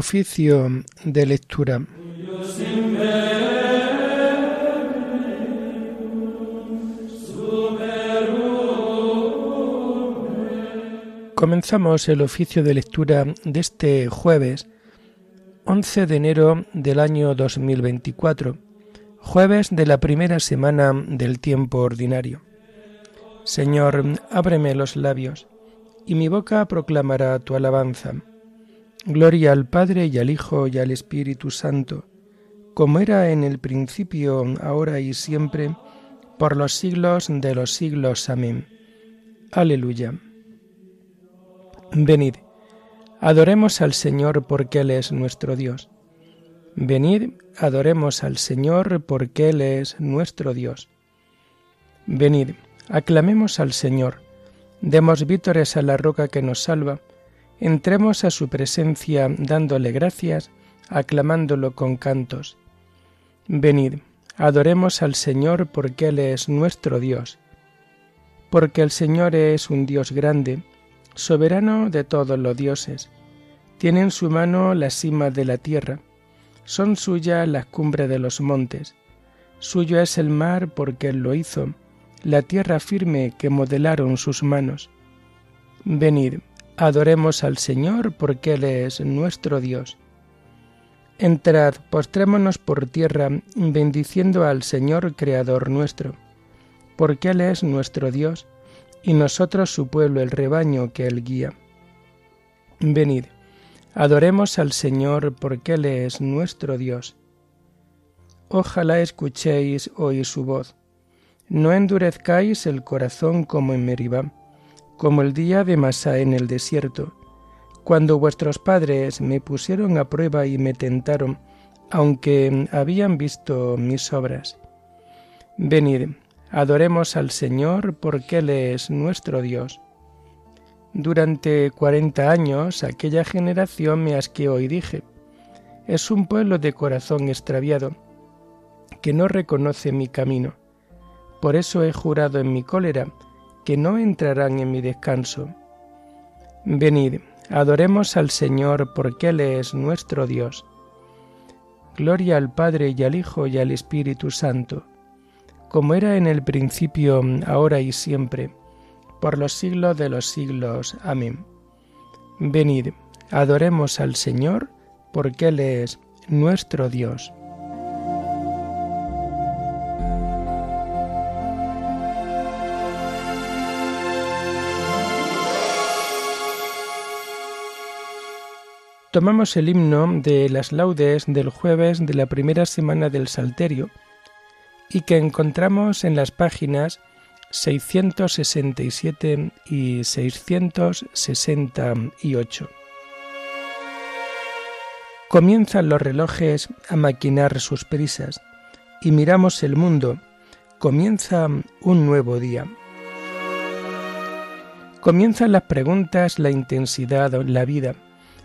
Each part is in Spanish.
Oficio de lectura. Comenzamos el oficio de lectura de este jueves 11 de enero del año 2024, jueves de la primera semana del tiempo ordinario. Señor, ábreme los labios, y mi boca proclamará tu alabanza. Gloria al Padre y al Hijo y al Espíritu Santo, como era en el principio, ahora y siempre, por los siglos de los siglos. Amén. Aleluya. Venid, adoremos al Señor porque Él es nuestro Dios. Venid, adoremos al Señor porque Él es nuestro Dios. Venid, aclamemos al Señor, demos vítores a la roca que nos salva, entremos a su presencia dándole gracias, aclamándolo con cantos. Venid, adoremos al Señor porque Él es nuestro Dios, porque el Señor es un Dios grande, soberano de todos los dioses. Tiene en su mano la cima de la tierra, son suyas las cumbres de los montes. Suyo es el mar porque Él lo hizo, la tierra firme que modelaron sus manos. Venid, Adoremos al Señor porque Él es nuestro Dios. Entrad, postrémonos por tierra, bendiciendo al Señor Creador nuestro, porque Él es nuestro Dios, y nosotros su pueblo, el rebaño que Él guía. Venid, adoremos al Señor porque Él es nuestro Dios. Ojalá escuchéis hoy su voz. No endurezcáis el corazón como en Meribá como el día de Masá en el desierto, cuando vuestros padres me pusieron a prueba y me tentaron, aunque habían visto mis obras. Venid, adoremos al Señor porque Él es nuestro Dios. Durante cuarenta años aquella generación me asqueó y dije, es un pueblo de corazón extraviado, que no reconoce mi camino. Por eso he jurado en mi cólera, que no entrarán en mi descanso. Venid, adoremos al Señor porque Él es nuestro Dios. Gloria al Padre y al Hijo y al Espíritu Santo, como era en el principio, ahora y siempre, por los siglos de los siglos. Amén. Venid, adoremos al Señor porque Él es nuestro Dios. Tomamos el himno de las laudes del jueves de la primera semana del Salterio y que encontramos en las páginas 667 y 668. Comienzan los relojes a maquinar sus prisas y miramos el mundo. Comienza un nuevo día. Comienzan las preguntas, la intensidad, la vida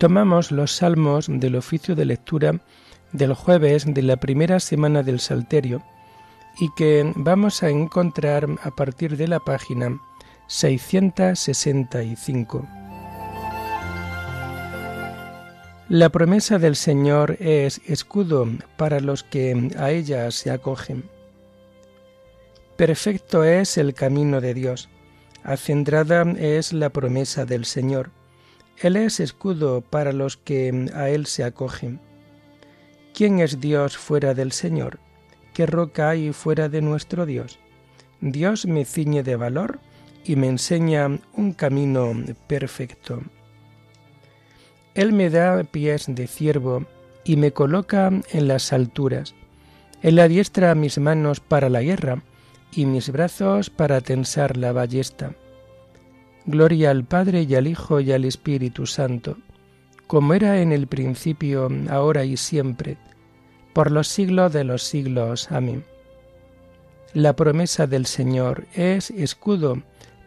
Tomamos los salmos del oficio de lectura del jueves de la primera semana del Salterio y que vamos a encontrar a partir de la página 665. La promesa del Señor es escudo para los que a ella se acogen. Perfecto es el camino de Dios, acendrada es la promesa del Señor él es escudo para los que a Él se acogen. ¿Quién es Dios fuera del Señor? ¿Qué roca hay fuera de nuestro Dios? Dios me ciñe de valor y me enseña un camino perfecto. Él me da pies de ciervo y me coloca en las alturas. Él adiestra mis manos para la guerra y mis brazos para tensar la ballesta. Gloria al Padre y al Hijo y al Espíritu Santo, como era en el principio, ahora y siempre, por los siglos de los siglos. Amén. La promesa del Señor es escudo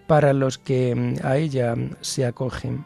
para los que a ella se acogen.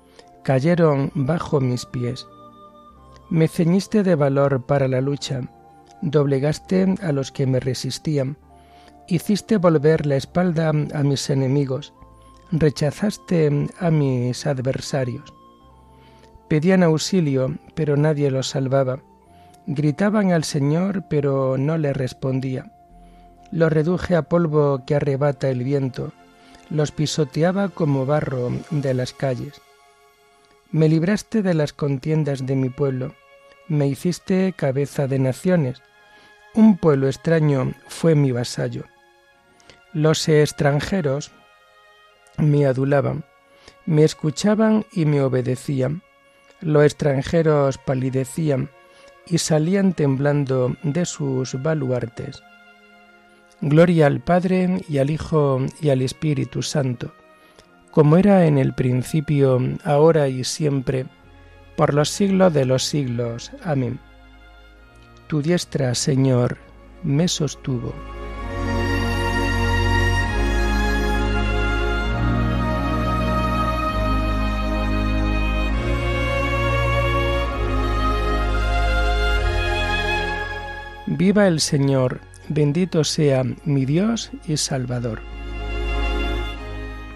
cayeron bajo mis pies. Me ceñiste de valor para la lucha, doblegaste a los que me resistían, hiciste volver la espalda a mis enemigos, rechazaste a mis adversarios. Pedían auxilio, pero nadie los salvaba. Gritaban al Señor, pero no le respondía. Los reduje a polvo que arrebata el viento, los pisoteaba como barro de las calles. Me libraste de las contiendas de mi pueblo, me hiciste cabeza de naciones. Un pueblo extraño fue mi vasallo. Los extranjeros me adulaban, me escuchaban y me obedecían. Los extranjeros palidecían y salían temblando de sus baluartes. Gloria al Padre y al Hijo y al Espíritu Santo como era en el principio, ahora y siempre, por los siglos de los siglos. Amén. Tu diestra, Señor, me sostuvo. Viva el Señor, bendito sea mi Dios y Salvador.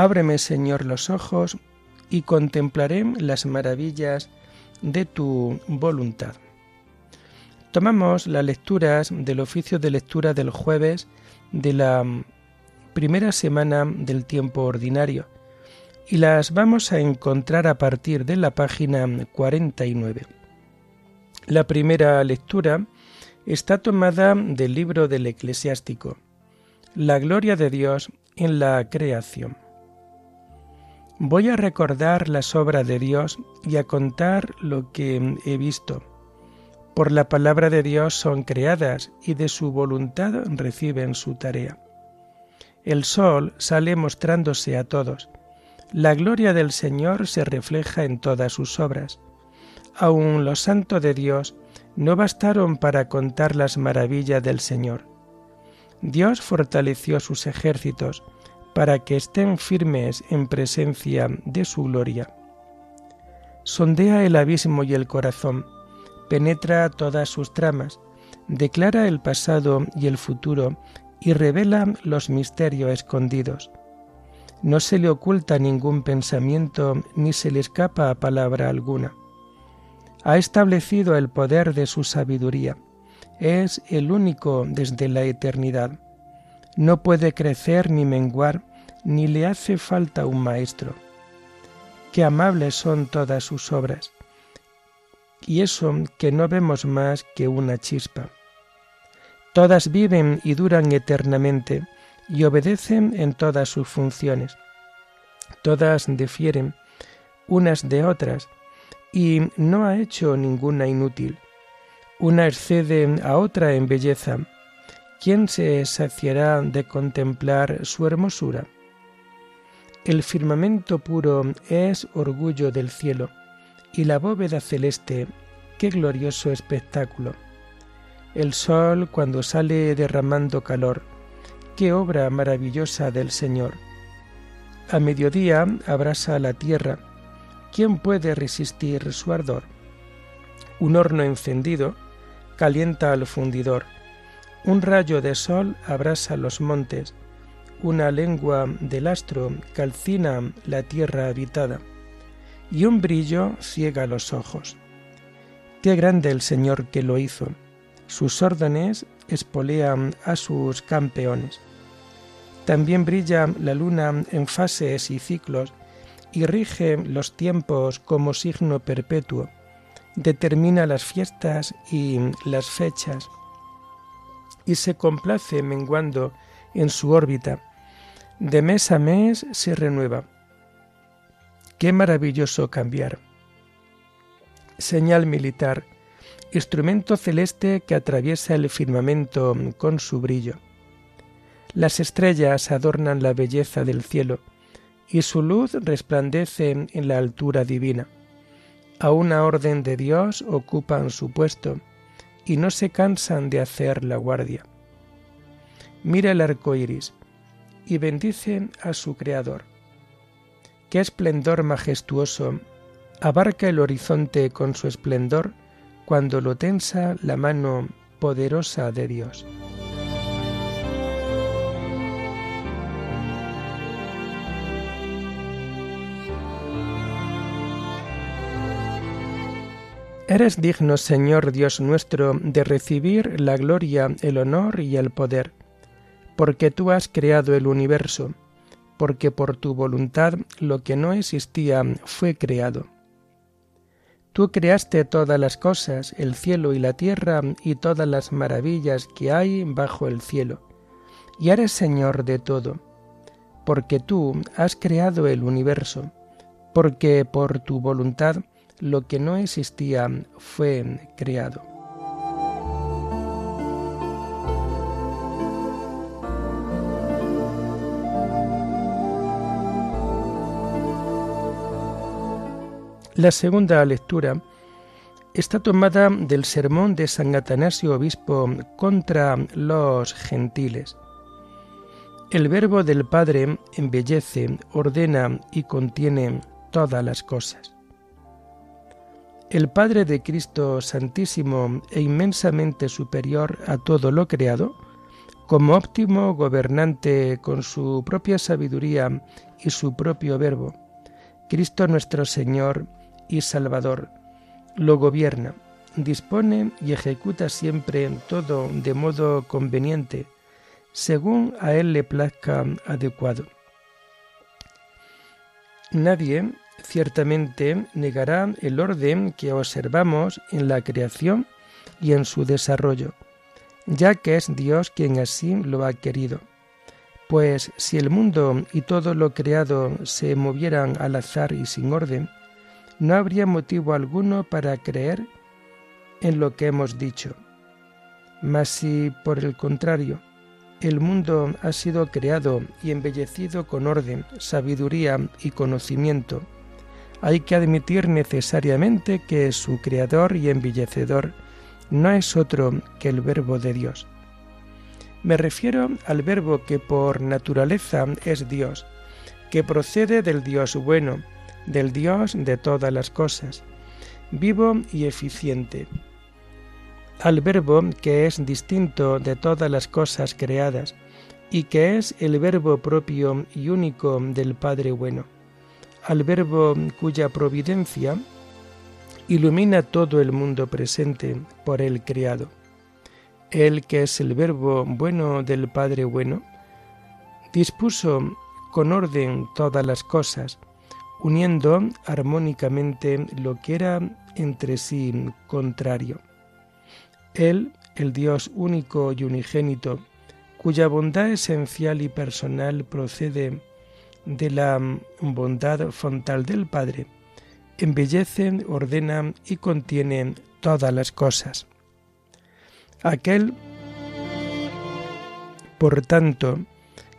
Ábreme, Señor, los ojos y contemplaré las maravillas de tu voluntad. Tomamos las lecturas del oficio de lectura del jueves de la primera semana del tiempo ordinario y las vamos a encontrar a partir de la página 49. La primera lectura está tomada del libro del eclesiástico, La gloria de Dios en la creación. Voy a recordar las obras de Dios y a contar lo que he visto. Por la palabra de Dios son creadas y de su voluntad reciben su tarea. El sol sale mostrándose a todos. La gloria del Señor se refleja en todas sus obras. Aun los santos de Dios no bastaron para contar las maravillas del Señor. Dios fortaleció sus ejércitos, para que estén firmes en presencia de su gloria. Sondea el abismo y el corazón, penetra todas sus tramas, declara el pasado y el futuro y revela los misterios escondidos. No se le oculta ningún pensamiento ni se le escapa palabra alguna. Ha establecido el poder de su sabiduría, es el único desde la eternidad. No puede crecer ni menguar, ni le hace falta un maestro. Qué amables son todas sus obras. Y eso que no vemos más que una chispa. Todas viven y duran eternamente y obedecen en todas sus funciones. Todas difieren unas de otras y no ha hecho ninguna inútil. Una excede a otra en belleza. ¿Quién se saciará de contemplar su hermosura? El firmamento puro es orgullo del cielo, y la bóveda celeste, qué glorioso espectáculo. El sol cuando sale derramando calor, qué obra maravillosa del Señor. A mediodía abrasa la tierra, ¿quién puede resistir su ardor? Un horno encendido calienta al fundidor, un rayo de sol abrasa los montes, una lengua del astro calcina la tierra habitada, y un brillo ciega los ojos. Qué grande el Señor que lo hizo. Sus órdenes espolean a sus campeones. También brilla la luna en fases y ciclos y rige los tiempos como signo perpetuo. Determina las fiestas y las fechas y se complace menguando en su órbita de mes a mes se renueva. Qué maravilloso cambiar. Señal militar, instrumento celeste que atraviesa el firmamento con su brillo. Las estrellas adornan la belleza del cielo y su luz resplandece en la altura divina. A una orden de Dios ocupan su puesto y no se cansan de hacer la guardia. Mira el arco iris, y bendicen a su Creador. Qué esplendor majestuoso abarca el horizonte con su esplendor cuando lo tensa la mano poderosa de Dios. Eres digno, Señor Dios nuestro, de recibir la gloria, el honor y el poder porque tú has creado el universo, porque por tu voluntad lo que no existía fue creado. Tú creaste todas las cosas, el cielo y la tierra y todas las maravillas que hay bajo el cielo, y eres Señor de todo, porque tú has creado el universo, porque por tu voluntad lo que no existía fue creado. La segunda lectura está tomada del sermón de San Atanasio Obispo contra los gentiles. El verbo del Padre embellece, ordena y contiene todas las cosas. El Padre de Cristo Santísimo e inmensamente superior a todo lo creado, como óptimo gobernante con su propia sabiduría y su propio verbo, Cristo nuestro Señor, y Salvador. Lo gobierna, dispone y ejecuta siempre todo de modo conveniente, según a él le plazca adecuado. Nadie ciertamente negará el orden que observamos en la creación y en su desarrollo, ya que es Dios quien así lo ha querido. Pues si el mundo y todo lo creado se movieran al azar y sin orden, no habría motivo alguno para creer en lo que hemos dicho. Mas si, por el contrario, el mundo ha sido creado y embellecido con orden, sabiduría y conocimiento, hay que admitir necesariamente que su creador y embellecedor no es otro que el Verbo de Dios. Me refiero al Verbo que por naturaleza es Dios, que procede del Dios bueno, del Dios de todas las cosas, vivo y eficiente, al Verbo que es distinto de todas las cosas creadas y que es el Verbo propio y único del Padre bueno, al Verbo cuya providencia ilumina todo el mundo presente por él creado. Él que es el verbo bueno del Padre bueno, dispuso con orden todas las cosas, uniendo armónicamente lo que era entre sí contrario. Él, el Dios único y unigénito, cuya bondad esencial y personal procede de la bondad frontal del Padre, embellece, ordena y contiene todas las cosas. Aquel, por tanto,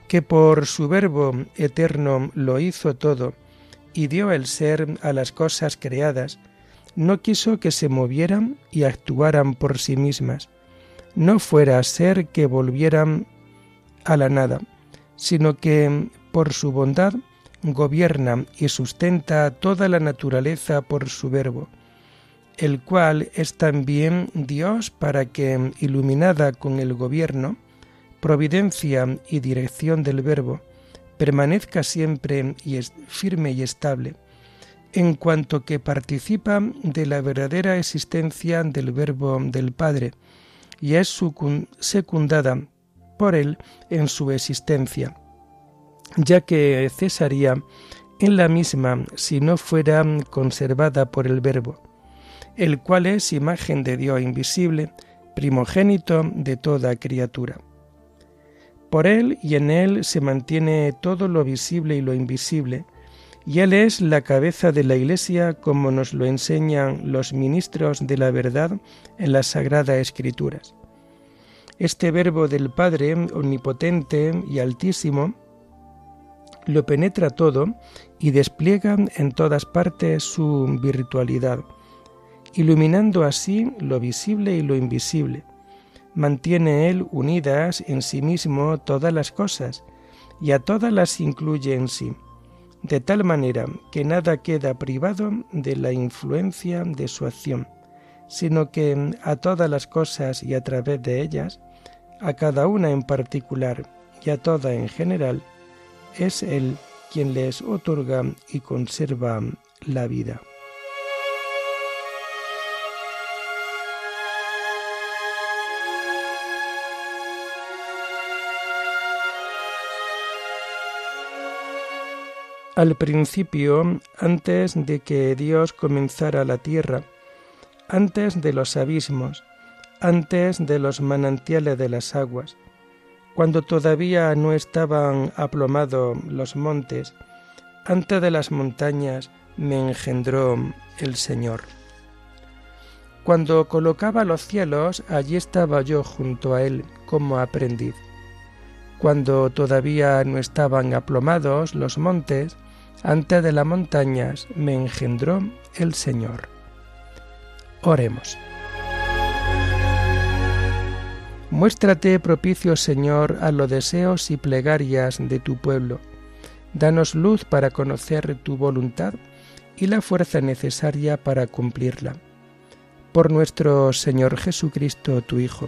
que por su verbo eterno lo hizo todo y dio el ser a las cosas creadas, no quiso que se movieran y actuaran por sí mismas, no fuera a ser que volvieran a la nada, sino que por su bondad gobierna y sustenta toda la naturaleza por su verbo, el cual es también Dios para que, iluminada con el gobierno, providencia y dirección del verbo, permanezca siempre y es firme y estable, en cuanto que participa de la verdadera existencia del verbo del Padre, y es secundada por él en su existencia ya que cesaría en la misma si no fuera conservada por el Verbo, el cual es imagen de Dios invisible, primogénito de toda criatura. Por Él y en Él se mantiene todo lo visible y lo invisible, y Él es la cabeza de la Iglesia como nos lo enseñan los ministros de la verdad en las Sagradas Escrituras. Este Verbo del Padre omnipotente y altísimo lo penetra todo y despliega en todas partes su virtualidad, iluminando así lo visible y lo invisible. Mantiene él unidas en sí mismo todas las cosas y a todas las incluye en sí, de tal manera que nada queda privado de la influencia de su acción, sino que a todas las cosas y a través de ellas, a cada una en particular y a toda en general, es Él quien les otorga y conserva la vida. Al principio, antes de que Dios comenzara la tierra, antes de los abismos, antes de los manantiales de las aguas, cuando todavía no estaban aplomados los montes, antes de las montañas me engendró el Señor. Cuando colocaba los cielos, allí estaba yo junto a Él como aprendiz. Cuando todavía no estaban aplomados los montes, antes de las montañas me engendró el Señor. Oremos. Muéstrate propicio, Señor, a los deseos y plegarias de tu pueblo. Danos luz para conocer tu voluntad y la fuerza necesaria para cumplirla. Por nuestro Señor Jesucristo, tu Hijo,